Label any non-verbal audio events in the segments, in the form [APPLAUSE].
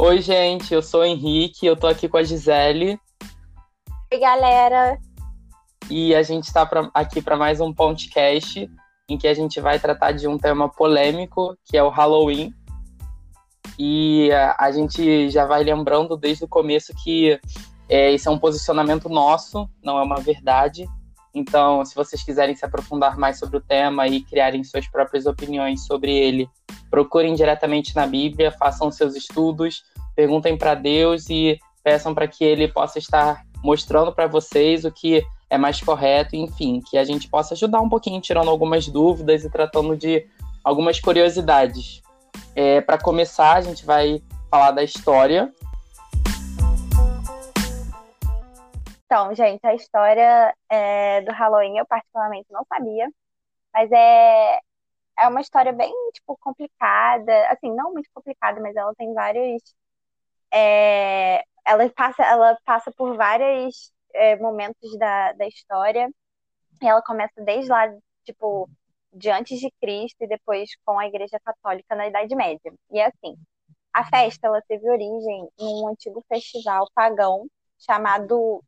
Oi, gente, eu sou o Henrique, eu tô aqui com a Gisele. Oi, galera. E a gente está aqui para mais um podcast em que a gente vai tratar de um tema polêmico, que é o Halloween. E a gente já vai lembrando desde o começo que é, esse é um posicionamento nosso, não é uma verdade. Então, se vocês quiserem se aprofundar mais sobre o tema e criarem suas próprias opiniões sobre ele, procurem diretamente na Bíblia, façam seus estudos, perguntem para Deus e peçam para que ele possa estar mostrando para vocês o que é mais correto, enfim, que a gente possa ajudar um pouquinho, tirando algumas dúvidas e tratando de algumas curiosidades. É, para começar, a gente vai falar da história. Então, gente, a história é, do Halloween eu particularmente não sabia, mas é, é uma história bem, tipo, complicada, assim, não muito complicada, mas ela tem vários... É, ela, passa, ela passa por vários é, momentos da, da história, e ela começa desde lá, tipo, de antes de Cristo e depois com a Igreja Católica na Idade Média. E é assim, a festa ela teve origem em um antigo festival pagão chamado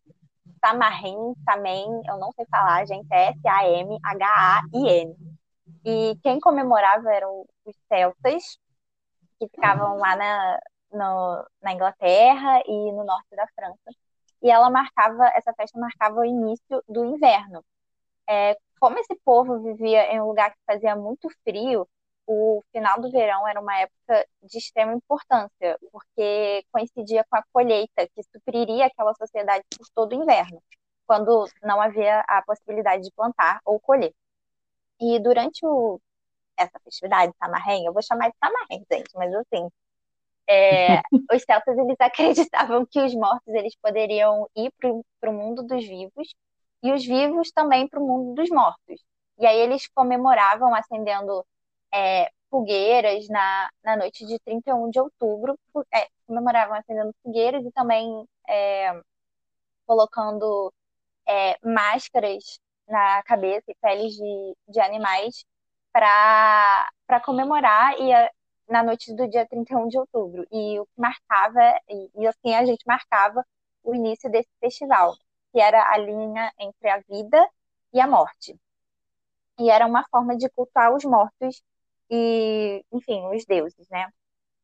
Samhain, Samhain, eu não sei falar, gente, é S-A-M-H-A-I-N. E quem comemorava eram os celtas, que ficavam lá na, no, na Inglaterra e no norte da França. E ela marcava, essa festa marcava o início do inverno. É, como esse povo vivia em um lugar que fazia muito frio, o final do verão era uma época de extrema importância, porque coincidia com a colheita, que supriria aquela sociedade por todo o inverno, quando não havia a possibilidade de plantar ou colher. E durante o, essa festividade, Samarém, eu vou chamar de Samarém, gente, mas assim, é, [LAUGHS] os celtas eles acreditavam que os mortos eles poderiam ir para o mundo dos vivos e os vivos também para o mundo dos mortos. E aí eles comemoravam acendendo é, fogueiras na, na noite de 31 de outubro, é, comemoravam acendendo fogueiras e também é, colocando é, máscaras na cabeça e peles de, de animais para comemorar e a, na noite do dia 31 de outubro. E o que marcava, e, e assim a gente marcava o início desse festival, que era a linha entre a vida e a morte. E era uma forma de cultuar os mortos e, enfim, os deuses, né?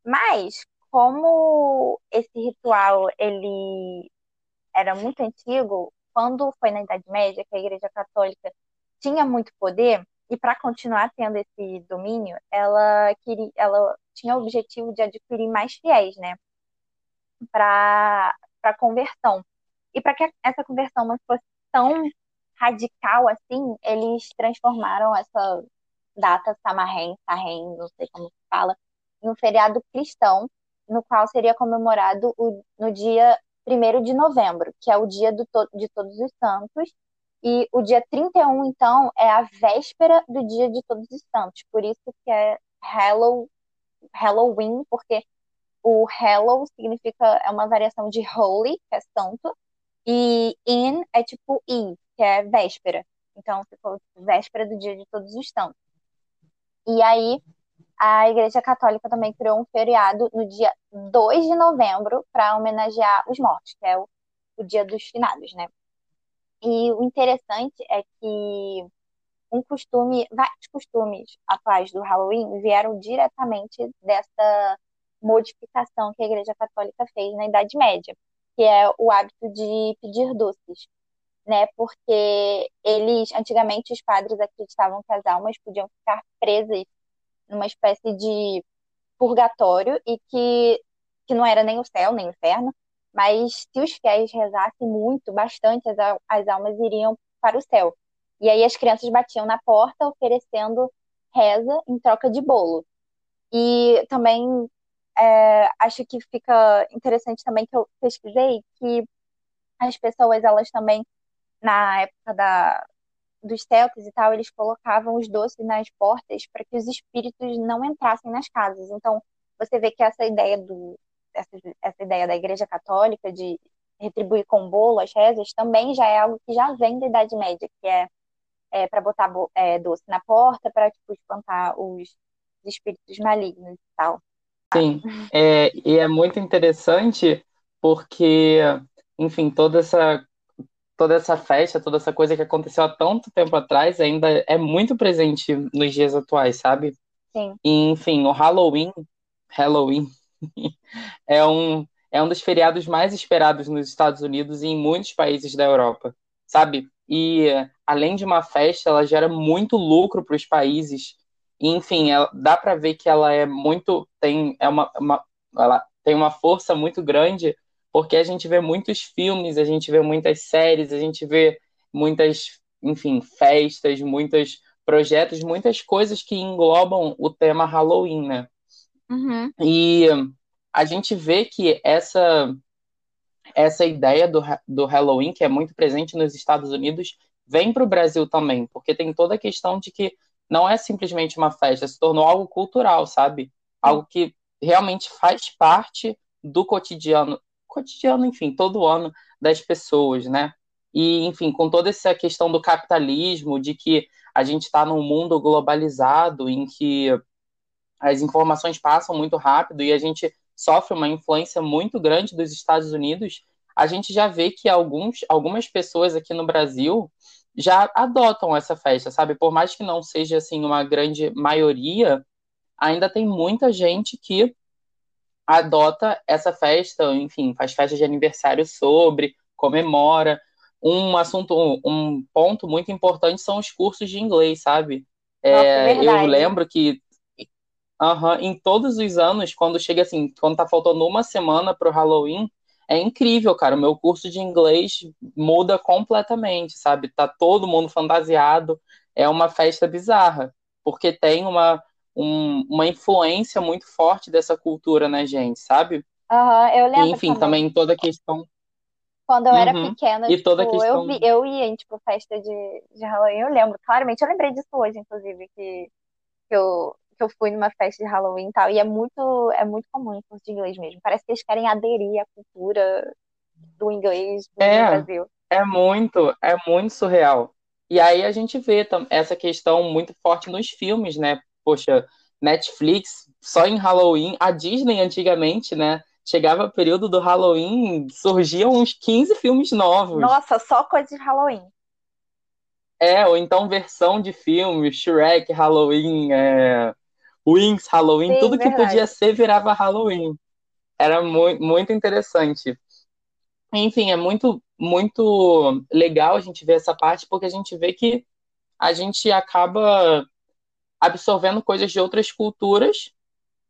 Mas como esse ritual ele era muito antigo, quando foi na Idade Média que a Igreja Católica tinha muito poder e para continuar tendo esse domínio, ela queria, ela tinha o objetivo de adquirir mais fiéis, né? Para para conversão. E para que essa conversão não fosse tão radical assim, eles transformaram essa data Samarém, Sarrém, não sei como se fala, em um feriado cristão, no qual seria comemorado o, no dia 1 de novembro, que é o dia do, de Todos os Santos, e o dia 31, então, é a véspera do dia de Todos os Santos, por isso que é Hallow, Halloween, porque o Hallow significa, é uma variação de holy, que é santo, e in é tipo eve, que é véspera. Então, ficou véspera do dia de Todos os Santos. E aí, a Igreja Católica também criou um feriado no dia 2 de novembro para homenagear os mortos, que é o, o dia dos finados, né? E o interessante é que um costume, vários costumes atuais do Halloween vieram diretamente dessa modificação que a Igreja Católica fez na Idade Média, que é o hábito de pedir doces né? Porque eles, antigamente, os padres acreditavam que as almas podiam ficar presas numa espécie de purgatório e que, que não era nem o céu, nem o inferno, mas se os fiéis rezassem muito, bastante, as, as almas iriam para o céu. E aí as crianças batiam na porta oferecendo reza em troca de bolo. E também é, acho que fica interessante também que eu pesquisei que as pessoas elas também na época da, dos celtas e tal, eles colocavam os doces nas portas para que os espíritos não entrassem nas casas. Então, você vê que essa ideia do essa, essa ideia da Igreja Católica de retribuir com bolo as rezas também já é algo que já vem da Idade Média, que é, é para botar é, doce na porta para tipo, espantar os espíritos malignos e tal. Sim, é, e é muito interessante porque, enfim, toda essa, toda essa festa, toda essa coisa que aconteceu há tanto tempo atrás ainda é muito presente nos dias atuais, sabe? Sim. E, enfim, o Halloween, Halloween [LAUGHS] é um, é um dos feriados mais esperados nos Estados Unidos e em muitos países da Europa, sabe? E além de uma festa, ela gera muito lucro para os países. E, enfim, ela, dá para ver que ela é muito tem é uma, uma ela tem uma força muito grande porque a gente vê muitos filmes, a gente vê muitas séries, a gente vê muitas, enfim, festas, muitos projetos, muitas coisas que englobam o tema Halloween, né? Uhum. E a gente vê que essa essa ideia do, do Halloween, que é muito presente nos Estados Unidos, vem para o Brasil também, porque tem toda a questão de que não é simplesmente uma festa, se tornou algo cultural, sabe? Algo que realmente faz parte do cotidiano, cotidiano, enfim, todo ano das pessoas, né? E, enfim, com toda essa questão do capitalismo, de que a gente está num mundo globalizado em que as informações passam muito rápido e a gente sofre uma influência muito grande dos Estados Unidos, a gente já vê que alguns, algumas pessoas aqui no Brasil já adotam essa festa, sabe? Por mais que não seja assim uma grande maioria, ainda tem muita gente que adota essa festa, enfim, faz festa de aniversário sobre, comemora. Um assunto, um ponto muito importante são os cursos de inglês, sabe? É, Nossa, eu lembro que Uhum. Em todos os anos, quando chega assim, quando tá faltando uma semana pro Halloween, é incrível, cara. O meu curso de inglês muda completamente, sabe? Tá todo mundo fantasiado. É uma festa bizarra, porque tem uma, um, uma influência muito forte dessa cultura na gente, sabe? Uhum, eu lembro. E, enfim, também. também toda a questão. Quando eu uhum. era pequena, e tipo, toda questão... eu, vi, eu ia em tipo, festa de, de Halloween, eu lembro, claramente, eu lembrei disso hoje, inclusive, que, que eu, que eu fui numa festa de Halloween e tal, e é muito, é muito comum em curso de inglês mesmo. Parece que eles querem aderir à cultura do inglês do é, Brasil. É muito, é muito surreal. E aí a gente vê essa questão muito forte nos filmes, né? Poxa, Netflix, só em Halloween, a Disney antigamente, né? Chegava o período do Halloween, surgiam uns 15 filmes novos. Nossa, só coisa de Halloween. É, ou então versão de filme, Shrek, Halloween, é... Wings, Halloween, Sim, tudo verdade. que podia ser virava Halloween. Era muito, muito interessante. Enfim, é muito, muito legal a gente ver essa parte, porque a gente vê que a gente acaba absorvendo coisas de outras culturas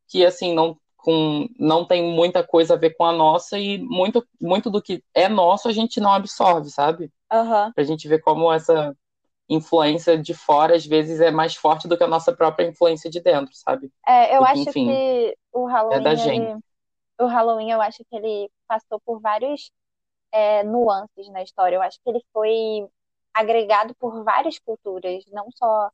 que, assim, não, com, não tem muita coisa a ver com a nossa e muito, muito do que é nosso a gente não absorve, sabe? Uhum. Pra gente ver como essa influência de fora às vezes é mais forte do que a nossa própria influência de dentro, sabe? É, eu Porque, acho enfim, que o Halloween, é da ele, gente. o Halloween, eu acho que ele passou por vários é, nuances na história. Eu acho que ele foi agregado por várias culturas, não só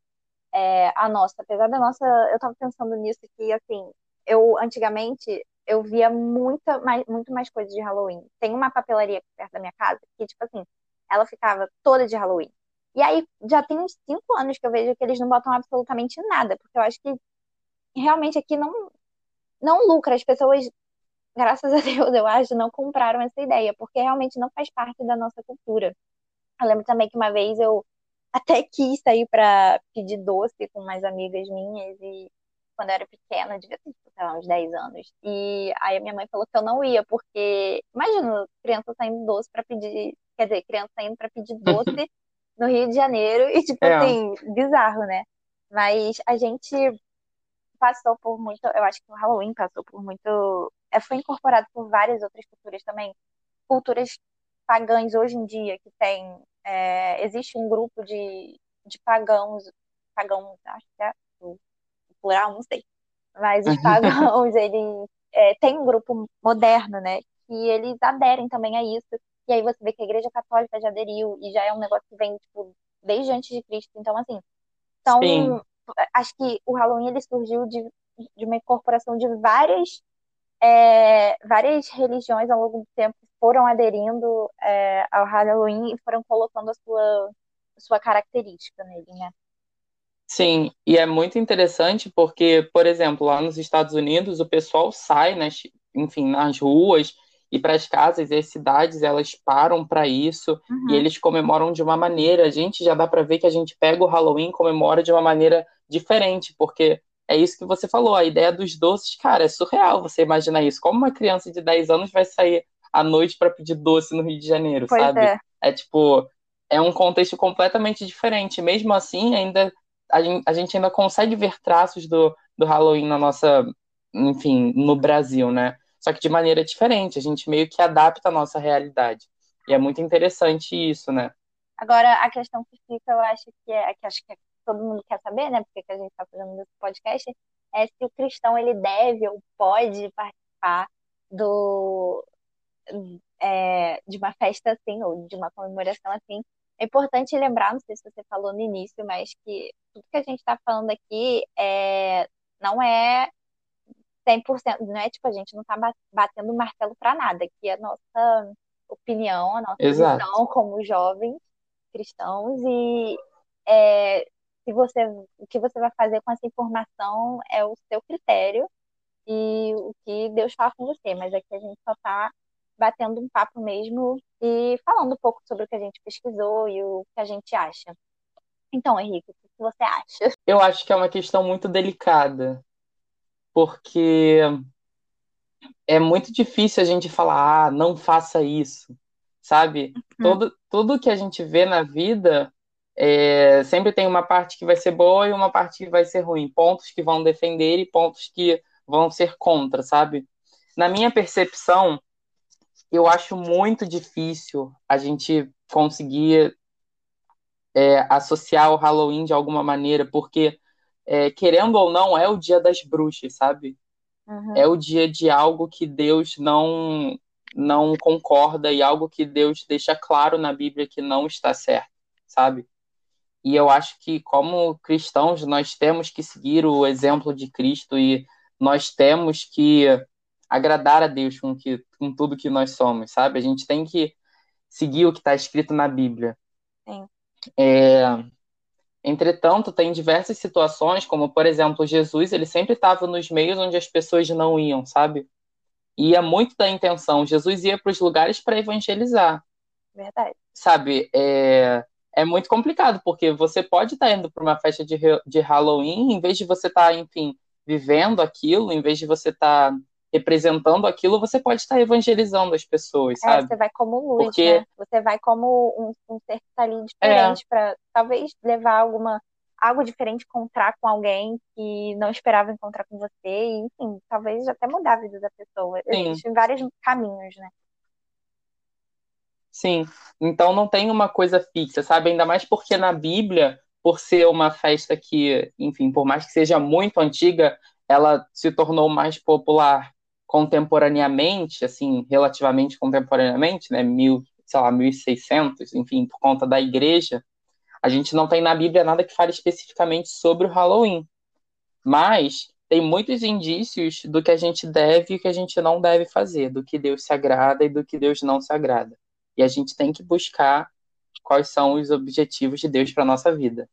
é, a nossa. Apesar da nossa, eu tava pensando nisso que, assim, eu antigamente eu via muita mais, muito mais coisas de Halloween. Tem uma papelaria perto da minha casa que, tipo assim, ela ficava toda de Halloween. E aí já tem uns cinco anos que eu vejo que eles não botam absolutamente nada, porque eu acho que realmente aqui não, não lucra. As pessoas, graças a Deus, eu acho, não compraram essa ideia, porque realmente não faz parte da nossa cultura. Eu lembro também que uma vez eu até quis sair para pedir doce com umas amigas minhas e quando eu era pequena, devia ter, tipo, lá, uns 10 anos. E aí a minha mãe falou que eu não ia, porque imagina criança saindo doce para pedir, quer dizer, criança saindo para pedir [LAUGHS] doce no Rio de Janeiro e, tipo é. assim, bizarro, né? Mas a gente passou por muito, eu acho que o Halloween passou por muito, é, foi incorporado por várias outras culturas também, culturas pagãs hoje em dia que tem, é, existe um grupo de, de pagãos, pagãos, acho que é o plural, não sei, mas os pagãos, eles é, tem um grupo moderno, né, que eles aderem também a isso, e aí você vê que a Igreja Católica já aderiu e já é um negócio que vem, tipo, desde antes de Cristo. Então, assim, então, Sim. acho que o Halloween ele surgiu de, de uma incorporação de várias, é, várias religiões ao longo do tempo foram aderindo é, ao Halloween e foram colocando a sua, a sua característica nele, né? Sim, e é muito interessante porque, por exemplo, lá nos Estados Unidos, o pessoal sai, nas, enfim, nas ruas e para as casas e as cidades, elas param para isso Uhum. e eles comemoram de uma maneira. A gente já dá para ver que a gente pega o Halloween e comemora de uma maneira diferente, porque é isso que você falou, a ideia dos doces, cara, é surreal você imaginar isso. Como uma criança de 10 anos vai sair à noite para pedir doce no Rio de Janeiro, Pois sabe? é. É tipo, é um contexto completamente diferente. Mesmo assim, ainda a gente, ainda consegue ver traços do, do Halloween na nossa, enfim, no Brasil, né? Só que de maneira diferente, a gente meio que adapta a nossa realidade. E é muito interessante isso, né? Agora, a questão que fica, eu acho que é, que acho que todo mundo quer saber, né? Porque que a gente está fazendo esse podcast, é se o cristão ele deve ou pode participar do é, de uma festa assim, ou de uma comemoração assim. É importante lembrar, não sei se você falou no início, mas que tudo que a gente está falando aqui é, não é 100%, não é tipo, a gente não está batendo martelo para nada, que é a nossa opinião, a nossa Exato. visão como jovens cristãos e é, se você, o que você vai fazer com essa informação é o seu critério e o que Deus fala com você, mas aqui a gente só está batendo um papo mesmo e falando um pouco sobre o que a gente pesquisou e o que a gente acha. Então, Henrique, o que você acha? Eu acho que é uma questão muito delicada, porque é muito difícil a gente falar, ah, não faça isso, sabe? Uhum. Todo, tudo que a gente vê na vida é, sempre tem uma parte que vai ser boa e uma parte que vai ser ruim, pontos que vão defender e pontos que vão ser contra, sabe? Na minha percepção, eu acho muito difícil a gente conseguir é, associar o Halloween de alguma maneira, porque, é, querendo ou não, é o dia das bruxas, sabe? Uhum. É o dia de algo que Deus não, não concorda e algo que Deus deixa claro na Bíblia que não está certo, sabe? E eu acho que, como cristãos, nós temos que seguir o exemplo de Cristo e nós temos que agradar a Deus com, que, com tudo que nós somos, sabe? A gente tem que seguir o que está escrito na Bíblia. Sim. É, entretanto, tem diversas situações, como, por exemplo, Jesus, ele sempre estava nos meios onde as pessoas não iam, sabe? Ia muito da intenção. Jesus ia para os lugares para evangelizar. Verdade. Sabe? É, é muito complicado, porque você pode estar tá indo para uma festa de, de Halloween, em vez de você estar, tá, enfim, vivendo aquilo, em vez de você estar tá representando aquilo, você pode estar evangelizando as pessoas, é, sabe? Você vai como luz, Porque... né? Você vai como um, um ser que está ali diferente é. para talvez levar alguma algo diferente, encontrar com alguém que não esperava encontrar com você, e, enfim, talvez até mudar a vida da pessoa. Sim. Existem vários caminhos, né? Sim, então não tem uma coisa fixa, sabe? Ainda mais porque na Bíblia, por ser uma festa que, enfim, por mais que seja muito antiga, ela se tornou mais popular contemporaneamente, assim, relativamente contemporaneamente, né, mil, sei lá, 1600, enfim, por conta da igreja, a gente não tem na Bíblia nada que fale especificamente sobre o Halloween. Mas tem muitos indícios do que a gente deve e o que a gente não deve fazer, do que Deus se agrada e do que Deus não se agrada. E a gente tem que buscar quais são os objetivos de Deus para nossa vida.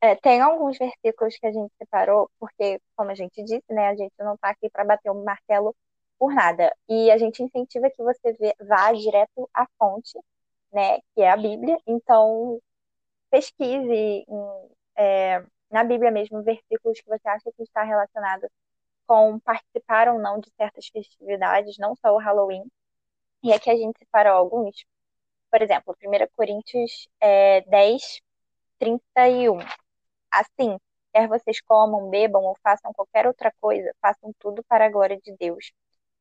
É, tem alguns versículos que a gente separou, porque, como a gente disse, né, a gente não está aqui para bater um martelo por nada. E a gente incentiva que você vá direto à fonte, né, que é a Bíblia. Então, pesquise é, na Bíblia mesmo versículos que você acha que está relacionado com participar ou não de certas festividades, não só o Halloween. E aqui a gente separou alguns. Por exemplo, 1 Coríntios é, 10, 31. Assim, quer vocês comam, bebam ou façam qualquer outra coisa, façam tudo para a glória de Deus.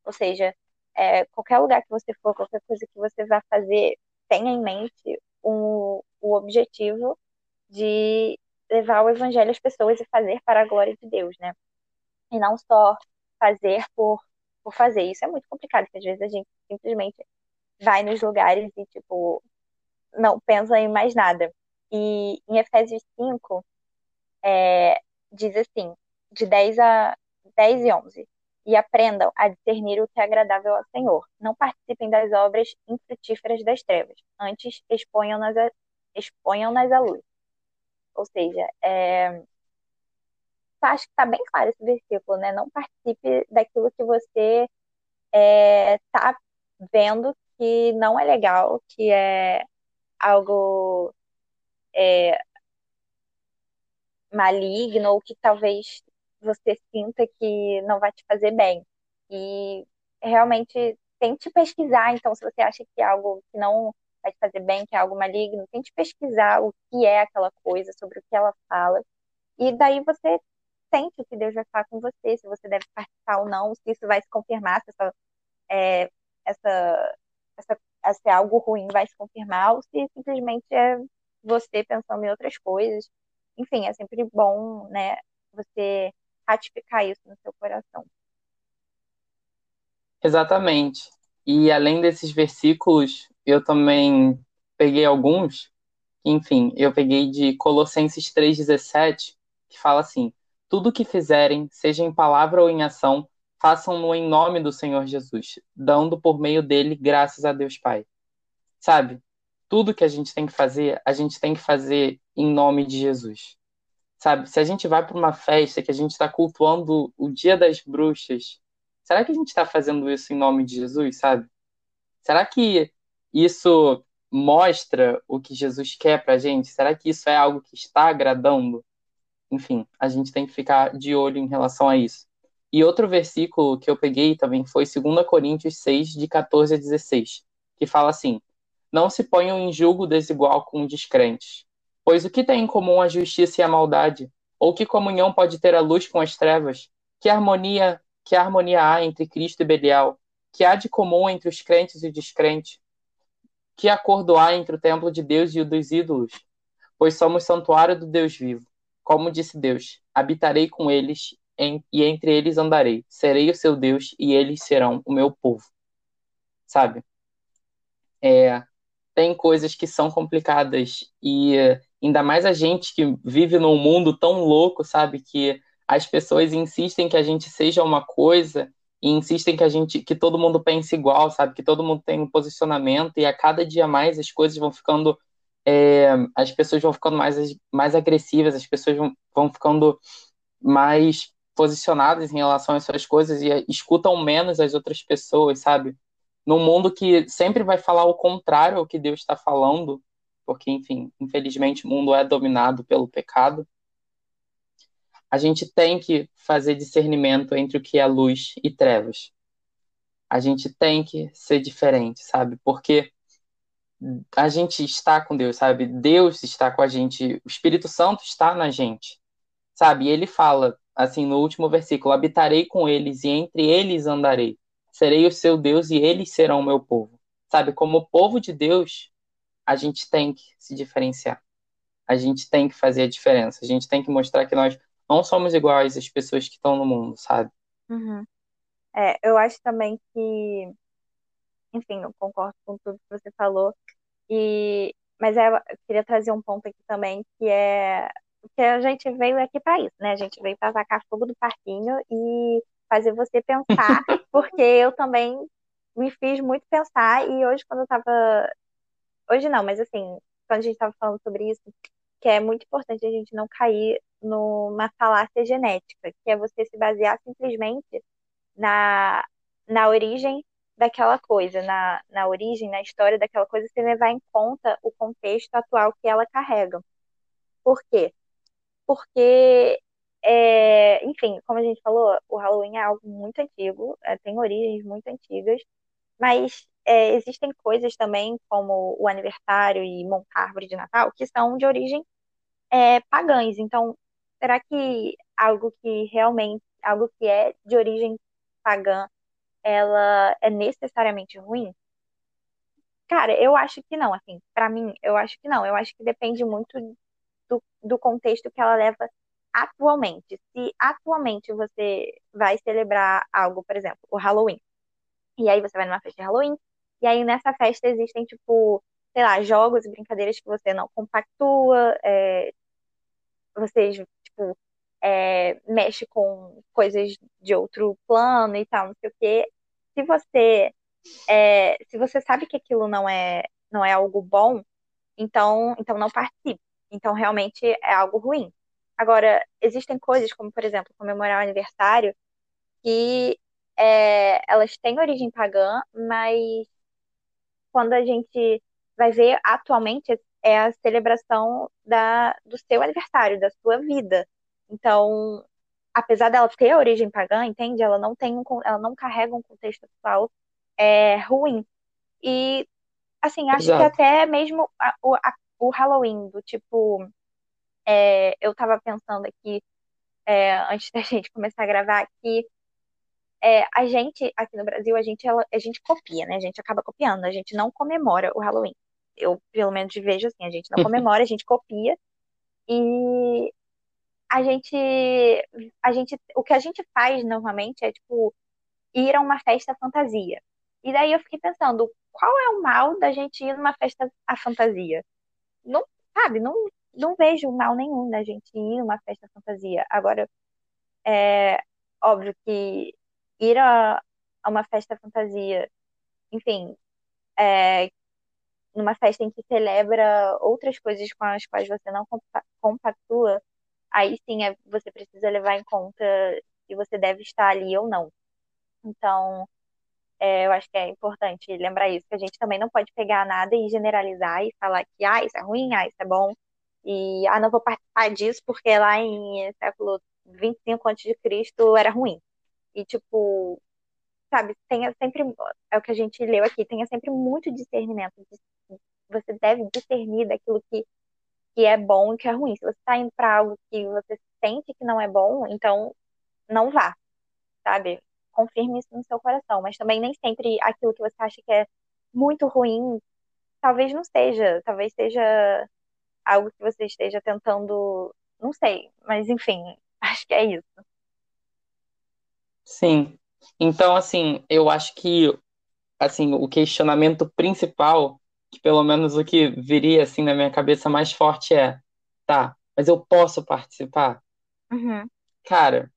Ou seja, é, qualquer lugar que você for, qualquer coisa que você vá fazer, tenha em mente um, o objetivo de levar o evangelho às pessoas e fazer para a glória de Deus, né? E não só fazer por, por fazer. Isso é muito complicado, porque às vezes a gente simplesmente vai nos lugares e, tipo, não pensa em mais nada. E em Efésios 5, é, diz assim, de 10 a 10 e 11. E aprendam a discernir o que é agradável ao Senhor. Não participem das obras infrutíferas das trevas. Antes, exponham-nas a, exponham à luz. Ou seja, é, tá, acho que está bem claro esse versículo, né? Não participe daquilo que você está é, vendo que não é legal, que é algo é, maligno ou que talvez você sinta que não vai te fazer bem. E realmente tente pesquisar, então, se você acha que é algo que não vai te fazer bem, que é algo maligno, tente pesquisar o que é aquela coisa, sobre o que ela fala. E daí você sente o que Deus vai falar com você, se você deve participar ou não, se isso vai se confirmar, se essa, é, essa, essa, se algo ruim vai se confirmar, ou se simplesmente é você pensando em outras coisas. Enfim, é sempre bom, né, você ratificar isso no seu coração. Exatamente. E além desses versículos, eu também peguei alguns, enfim, eu peguei de Colossenses 3,17, que fala assim: Tudo que fizerem, seja em palavra ou em ação, façam-no em nome do Senhor Jesus, dando por meio dele graças a Deus Pai. Sabe? Tudo que a gente tem que fazer, a gente tem que fazer em nome de Jesus. Sabe? Se a gente vai para uma festa que a gente está cultuando o Dia das Bruxas, será que a gente está fazendo isso em nome de Jesus, sabe? Será que isso mostra o que Jesus quer para a gente? Será que isso é algo que está agradando? Enfim, a gente tem que ficar de olho em relação a isso. E outro versículo que eu peguei também foi 2 Coríntios 6, de 14 a 16, que fala assim: Não se ponham em julgo desigual com descrentes, pois o que tem em comum a justiça e a maldade? Ou que comunhão pode ter a luz com as trevas? Que harmonia, que harmonia há entre Cristo e Belial? Que há de comum entre os crentes e os descrentes? Que acordo há entre o templo de Deus e o dos ídolos? Pois somos santuário do Deus vivo. Como disse Deus: habitarei com eles em, e entre eles andarei. Serei o seu Deus e eles serão o meu povo. Sabe? É, tem coisas que são complicadas e ainda mais a gente que vive num mundo tão louco, sabe? Que as pessoas insistem que a gente seja uma coisa e insistem que a gente que todo mundo pense igual, sabe? Que todo mundo tem um posicionamento e a cada dia mais as coisas vão ficando é, as pessoas vão ficando mais, mais agressivas, as pessoas vão, vão ficando mais posicionadas em relação às suas coisas e escutam menos as outras pessoas, sabe? Num mundo que sempre vai falar o contrário ao que Deus está falando, porque, enfim, infelizmente o mundo é dominado pelo pecado. A gente tem que fazer discernimento entre o que é luz e trevas. A gente tem que ser diferente, sabe? Porque a gente está com Deus, sabe? Deus está com a gente, o Espírito Santo está na gente, sabe? E ele fala, assim, no último versículo: habitarei com eles e entre eles andarei. Serei o seu Deus e eles serão o meu povo. Sabe? Como povo de Deus, a gente tem que se diferenciar. A gente tem que fazer a diferença. A gente tem que mostrar que nós não somos iguais às pessoas que estão no mundo, sabe? Uhum. É, eu acho também que, enfim, eu concordo com tudo que você falou. E, mas é, eu queria trazer um ponto aqui também, que é que a gente veio aqui para isso, né? A gente veio para sacar fogo do parquinho e fazer você pensar, [LAUGHS] porque eu também me fiz muito pensar e hoje quando eu tava hoje não, mas assim, quando a gente tava falando sobre isso, que é muito importante a gente não cair numa falácia genética, que é você se basear simplesmente na, na origem daquela coisa, na, na origem, na história daquela coisa, sem levar em conta o contexto atual que ela carrega. Por quê? Porque, é, enfim, como a gente falou, o Halloween é algo muito antigo, é, tem origens muito antigas, mas é, existem coisas também, como o aniversário e montar árvore de Natal, que são de origem é, pagãs. Então, será que algo que realmente, algo que é de origem pagã, ela é necessariamente ruim? Cara, eu acho que não, assim, para mim, eu acho que não. Eu acho que depende muito do, do contexto que ela leva atualmente. Se atualmente você vai celebrar algo, por exemplo, o Halloween, e aí você vai numa festa de Halloween, e aí nessa festa existem, tipo, sei lá, jogos e brincadeiras que você não compactua, é, você, tipo, é, mexe com coisas de outro plano e tal, não sei o quê. Se você, é, se você sabe que aquilo não é, não é algo bom, então, então não participe. Então realmente é algo ruim. Agora, existem coisas, como, por exemplo, comemorar o aniversário, que é, elas têm origem pagã, mas quando a gente vai ver atualmente é a celebração da, do seu aniversário, da sua vida. Então, apesar dela ter origem pagã, entende? Ela não tem um, ela não carrega um contexto atual é, ruim. E assim, acho Exato. que até mesmo a, a, o Halloween, do tipo, é, eu tava pensando aqui é, antes da [LAUGHS] gente começar a gravar que é, a gente aqui no Brasil a gente a gente copia, né? A gente acaba copiando, a gente não comemora o Halloween. Eu pelo menos vejo assim, a gente não [LAUGHS] comemora, a gente copia e a gente, a gente, o que a gente faz normalmente é tipo ir a uma festa fantasia. E daí eu fiquei pensando, qual é o mal da gente ir numa festa à fantasia? Não, sabe, não, não vejo mal nenhum da gente ir numa festa fantasia. Agora, é óbvio que ir a, a uma festa fantasia, enfim, é, numa festa em que celebra outras coisas com as quais você não compactua, aí sim é, você precisa levar em conta se você deve estar ali ou não. Então, é, eu acho que é importante lembrar isso, que a gente também não pode pegar nada e generalizar e falar que, ah, isso é ruim, ah, isso é bom, e, ah, não vou participar disso porque lá em século 25 a.C. era ruim. E, tipo, sabe, tenha sempre, é o que a gente leu aqui, tenha sempre muito discernimento. Você deve discernir daquilo que que é bom e que é ruim. Se você está indo para algo que você sente que não é bom, então não vá, sabe? Confirme isso no seu coração. Mas também nem sempre aquilo que você acha que é muito ruim, talvez não seja. Talvez seja algo que você esteja tentando. Não sei, mas enfim, [LAUGHS] acho que é isso. Sim. Então, assim, eu acho que assim, o questionamento principal que pelo menos o que viria assim na minha cabeça mais forte é, tá, mas eu posso participar? Uhum. Cara,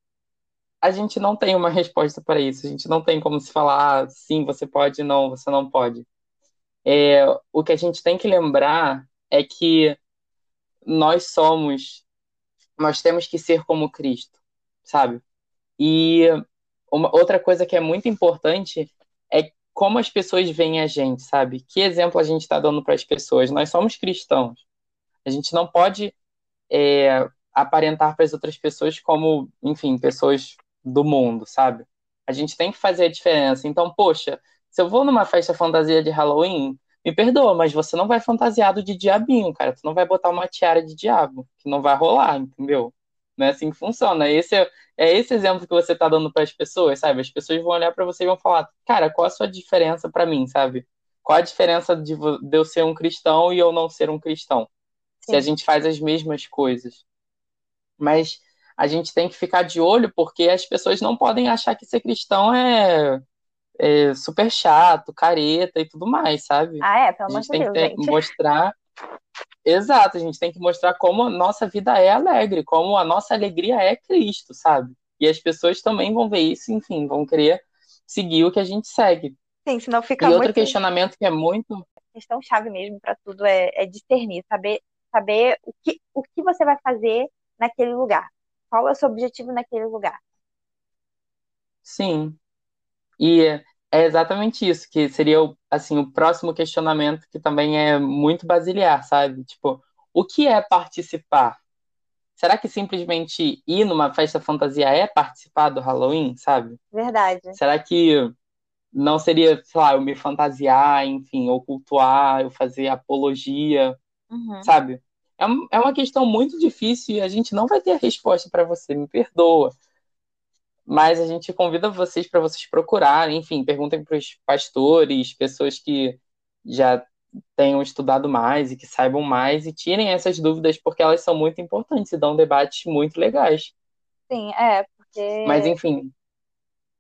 a gente não tem uma resposta para isso. A gente não tem como se falar, ah, sim, você pode, não, você não pode. É, o que a gente tem que lembrar é que nós somos, nós temos que ser como Cristo, sabe? E uma, outra coisa que é muito importante é como as pessoas veem a gente, sabe? Que exemplo a gente está dando para as pessoas? Nós somos cristãos. A gente não pode é, aparentar para as outras pessoas como, enfim, pessoas do mundo, sabe? A gente tem que fazer a diferença. Então, poxa, se eu vou numa festa fantasia de Halloween, me perdoa, mas você não vai fantasiado de diabinho, cara. Tu não vai botar uma tiara de diabo, que não vai rolar, entendeu? Não é assim que funciona. Esse é, é esse exemplo que você está dando para as pessoas, sabe? As pessoas vão olhar para você e vão falar, cara, qual a sua diferença para mim, sabe? Qual a diferença de, de, eu ser um cristão e eu não ser um cristão? Sim. Se a gente faz as mesmas coisas. Mas a gente tem que ficar de olho porque as pessoas não podem achar que ser cristão é, é super chato, careta e tudo mais, sabe? Ah, é, pelo amor de Deus, tem que mostrar Exato, a gente tem que mostrar como a nossa vida é alegre, como a nossa alegria é Cristo, sabe? E as pessoas também vão ver isso, enfim, vão querer seguir o que a gente segue. Sim, senão fica e muito... outro questionamento que é muito. A questão chave mesmo para tudo é, é discernir, saber, saber o, que, o que você vai fazer naquele lugar. Qual é o seu objetivo naquele lugar. Sim. E é exatamente isso, que seria o, assim, o próximo questionamento que também é muito basiliar, sabe? Tipo, o que é participar? Será que simplesmente ir numa festa fantasia é participar do Halloween, sabe? Verdade. Será que não seria, sei lá, eu me fantasiar, enfim, ou cultuar, eu fazer apologia, uhum. sabe? É, é uma questão muito difícil e a gente não vai ter a resposta para você, me perdoa mas a gente convida vocês para vocês procurarem, enfim, perguntem para os pastores, pessoas que já tenham estudado mais e que saibam mais e tirem essas dúvidas porque elas são muito importantes e dão debates muito legais. Sim, é, porque. Mas enfim.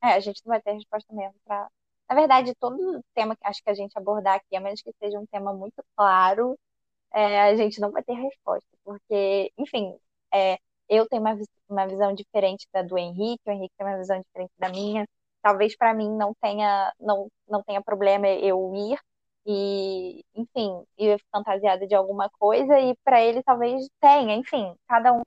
É, a gente não vai ter resposta mesmo para. Na verdade, todo tema que acho que a gente abordar aqui, a menos que seja um tema muito claro, é, a gente não vai ter resposta, porque, enfim, é, eu tenho uma, uma visão diferente da do Henrique, o Henrique tem uma visão diferente da minha. Talvez para mim não tenha, não, não tenha problema eu ir e, enfim, ir fantasiada de alguma coisa, e para ele talvez tenha, enfim, cada um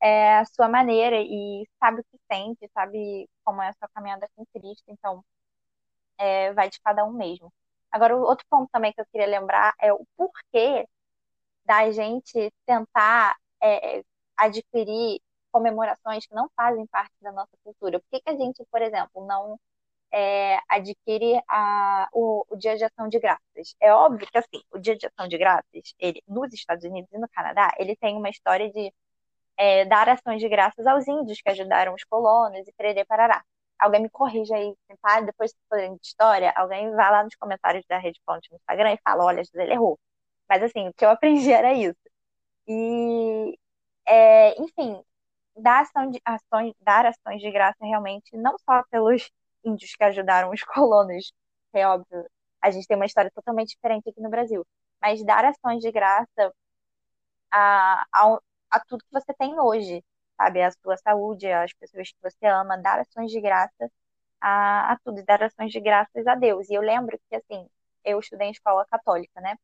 é, a sua maneira e sabe o que sente, sabe como é a sua caminhada com Cristo, então é, vai de cada um mesmo. Agora, o outro ponto também que eu queria lembrar é o porquê da gente tentar é, adquirir comemorações que não fazem parte da nossa cultura. Por que, que a gente, por exemplo, não é, adquire a, o, o, Dia de Ação de Graças? É óbvio que assim, o Dia de Ação de Graças, ele, nos Estados Unidos e no Canadá, ele tem uma história de é, dar ações de graças aos índios que ajudaram os colonos e pererê parará. Alguém me corrija aí, tá? depois de de história, alguém vai lá nos comentários da Rede Ponte no Instagram e fala, olha, ele errou. Mas assim, o que eu aprendi [LAUGHS] era isso. E, é, enfim, dar, ação de, ações, dar ações de graça realmente, não só pelos índios que ajudaram os [LAUGHS] colonos, é óbvio, a gente tem uma história totalmente diferente aqui no Brasil, mas dar ações de graça a, a, a tudo que você tem hoje, sabe? A sua saúde, as pessoas que você ama, dar ações de graça a, a tudo, dar ações de graças a Deus. E eu lembro que, assim, eu estudei em escola católica, né?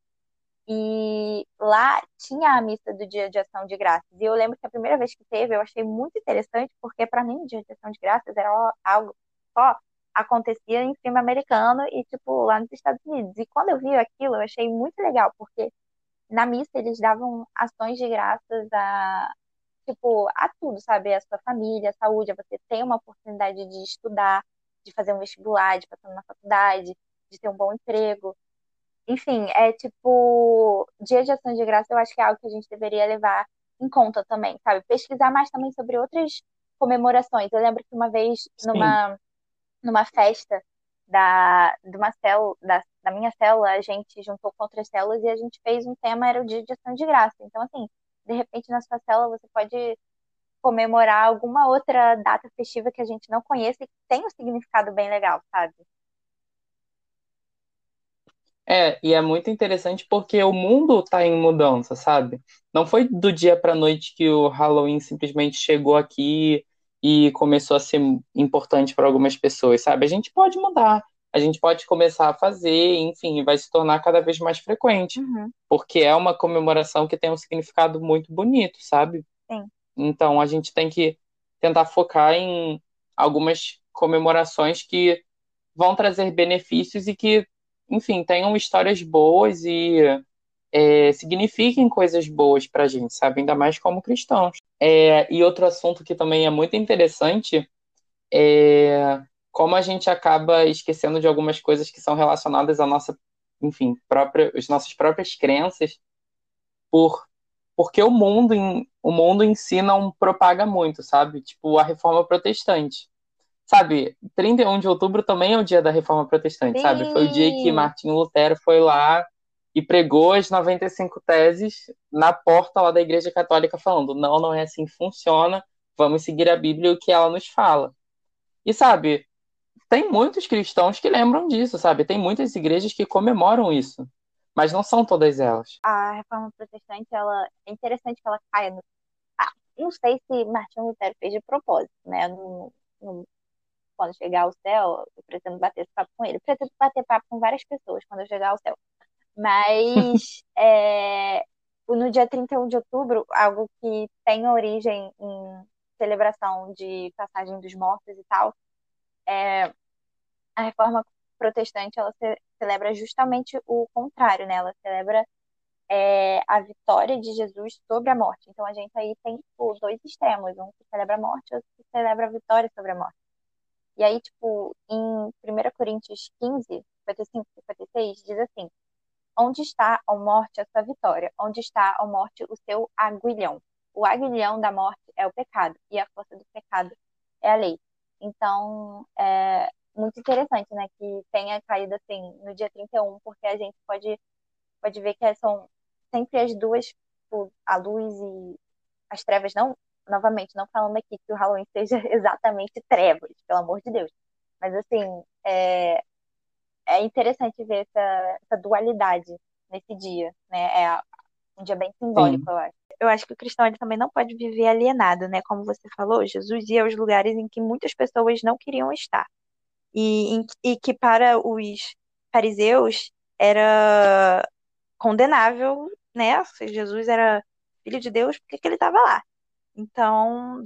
E lá tinha a missa do Dia de Ação de Graças. E eu lembro que a primeira vez que teve, eu achei muito interessante, porque para mim o Dia de Ação de Graças era algo só acontecia em filme americano e, tipo, lá nos Estados Unidos. E quando eu vi aquilo, eu achei muito legal, porque na missa eles davam ações de graças a, tipo, a tudo, sabe? A sua família, a saúde, a você ter uma oportunidade de estudar, de fazer um vestibular, de passar numa faculdade, de ter um bom emprego. Enfim, é tipo, dia de ação de graça eu acho que é algo que a gente deveria levar em conta também, sabe? Pesquisar mais também sobre outras comemorações. Eu lembro que uma vez, numa, numa festa da, de uma célula, da, da minha célula, a gente juntou com outras células e a gente fez um tema, era o dia de ação de graça. Então, assim, de repente na sua célula você pode comemorar alguma outra data festiva que a gente não conheça e que tem um significado bem legal, sabe? É, e é muito interessante porque o mundo está em mudança, sabe? Não foi do dia para noite que o Halloween simplesmente chegou aqui e começou a ser importante para algumas pessoas, sabe? A gente pode mudar, a gente pode começar a fazer, enfim, vai se tornar cada vez mais frequente, uhum. porque é uma comemoração que tem um significado muito bonito, sabe? Sim. Então a gente tem que tentar focar em algumas comemorações que vão trazer benefícios e que enfim, tenham histórias boas e é, signifiquem coisas boas para a gente, sabe? Ainda mais como cristãos. É, e outro assunto que também é muito interessante é como a gente acaba esquecendo de algumas coisas que são relacionadas à nossa, enfim, própria, as nossas próprias crenças, por porque o mundo em, o mundo em si não propaga muito, sabe? Tipo a reforma protestante sabe, 31 de outubro também é o dia da Reforma Protestante, Sim. sabe? Foi o dia que Martinho Lutero foi lá e pregou as 95 teses na porta lá da Igreja Católica falando: "Não, não é assim que funciona. Vamos seguir a Bíblia e o que ela nos fala". E sabe, tem muitos cristãos que lembram disso, sabe? Tem muitas igrejas que comemoram isso, mas não são todas elas. A Reforma Protestante, ela é interessante que ela caia no ah, não sei se Martinho Lutero fez de propósito, né? No, no, quando chegar ao céu, eu pretendo bater papo com ele. Eu pretendo bater papo com várias pessoas quando eu chegar ao céu. Mas [LAUGHS] é, no dia 31 de outubro, algo que tem origem em celebração de passagem dos mortos e tal, é, a reforma protestante ela ce celebra justamente o contrário, né? Ela celebra é, a vitória de Jesus sobre a morte. Então a gente aí tem tipo, dois extremos, um que celebra a morte e outro que celebra a vitória sobre a morte. E aí, tipo, em 1 Coríntios 15, 55, 56, diz assim: Onde está, a morte, a sua vitória? Onde está, a morte, o seu aguilhão? O aguilhão da morte é o pecado, e a força do pecado é a lei. Então, é muito interessante, né, que tenha caído assim no dia 31, porque a gente pode, pode ver que são sempre as duas, a luz e as trevas não novamente, não falando aqui que o Halloween seja [LAUGHS] exatamente trevas, pelo amor de Deus. Mas, assim, é, é interessante ver essa, essa dualidade nesse dia, né? É um dia bem simbólico, Sim. eu acho. Eu acho que o cristão ele também não pode viver alienado, né? Como você falou, Jesus ia aos lugares em que muitas pessoas não queriam estar. E, em, e que para os fariseus era condenável, né? Se Jesus era filho de Deus, por que, que ele estava lá? Então,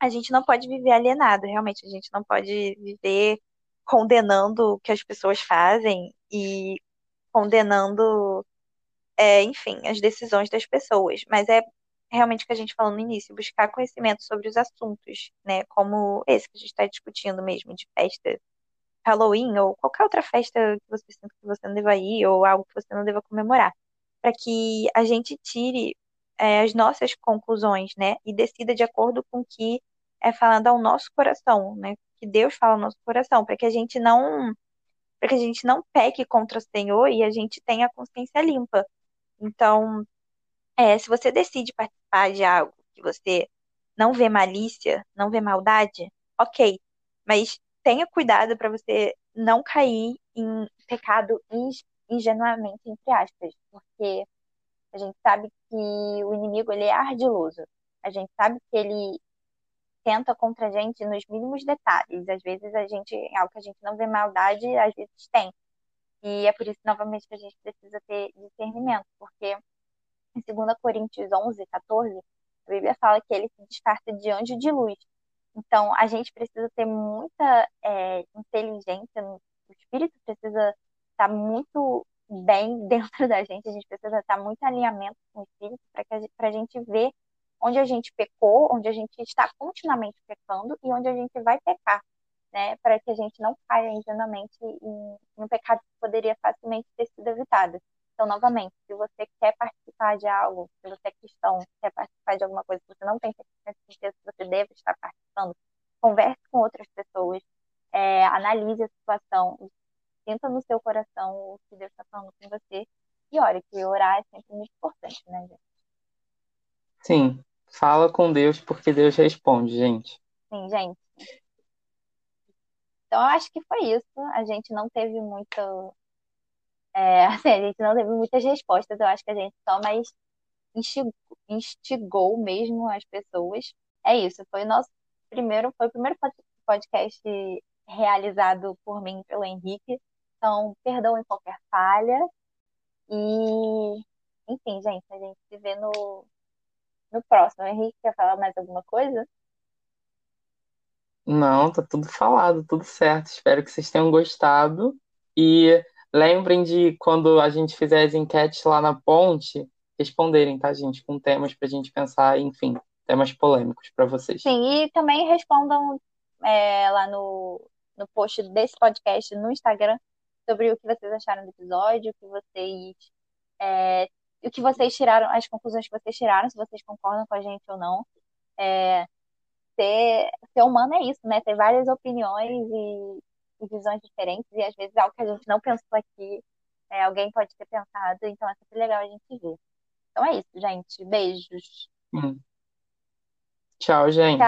a gente não pode viver alienado, realmente, a gente não pode viver condenando o que as pessoas fazem e condenando, é, enfim, as decisões das pessoas. Mas é realmente o que a gente falou no início, buscar conhecimento sobre os assuntos, né? Como esse que a gente está discutindo mesmo, de festa Halloween ou qualquer outra festa que você sinta que você não deva ir ou algo que você não deva comemorar, para que a gente tire é, as nossas conclusões, né? E decida de acordo com o que é falando ao nosso coração, né? Que Deus fala ao nosso coração, para que a gente não para que a gente não peque contra o Senhor e a gente tenha a consciência limpa. Então, é, se você decide participar de algo que você não vê malícia, não vê maldade, ok. Mas tenha cuidado para você não cair em pecado ingenuamente, entre aspas, porque a gente sabe que o inimigo ele é ardiloso. A gente sabe que ele tenta contra a gente nos mínimos detalhes. Às vezes a gente, algo que a gente não vê maldade, às vezes tem. E é por isso, novamente, que a gente precisa ter discernimento, porque em 2 Coríntios 11, 14, a Bíblia fala que ele se disfarça de anjo de luz. Então, a gente precisa ter muita é, inteligência, o espírito precisa estar muito bem [LAUGHS] dentro da gente, a gente precisa estar muito alinhamento com o espírito para a gente ver onde a gente pecou, onde a gente está continuamente pecando e onde a gente vai pecar, né? Para que a gente não caia ingenuamente em, em um pecado que poderia facilmente ter sido evitado. Então, novamente, se você quer participar de algo, se você é cristão, quer participar de alguma coisa que você não tem certeza que você deve estar participando, converse com outras pessoas, é, analise a situação, sinta no seu coração o que Deus está falando com você e olha que orar é sempre muito importante, né, gente? Sim, Fala com Deus porque Deus responde, gente. Sim, gente. Então, eu acho que foi isso. A gente não teve muito. É, [LAUGHS] assim, a gente não teve muitas respostas. Eu acho que a gente só mais instigou, instigou mesmo as pessoas. É isso. Foi o nosso primeiro, foi o primeiro podcast realizado por mim pelo Henrique. Então, perdão em qualquer falha. E, enfim, gente, a gente se vê no no próximo. Henrique, quer falar mais alguma coisa? Não, tá tudo falado, tudo certo. Espero que vocês tenham gostado. E lembrem de quando a gente fizer as enquetes lá na ponte, responderem, tá, gente? Com temas pra gente pensar, enfim, temas polêmicos para vocês. Sim, e também respondam é, lá no, no post desse podcast no Instagram sobre o que vocês acharam do episódio, o que vocês é, o que vocês tiraram, as conclusões que vocês tiraram, se vocês concordam com a gente ou não. É, ser, ser humano é isso, né? Ter várias opiniões e, e, visões diferentes, e às vezes algo que a gente não pensou aqui, é, alguém pode ter pensado, então é sempre legal a gente ver. Então é isso, gente. Beijos. Hum. Tchau, gente. Tchau.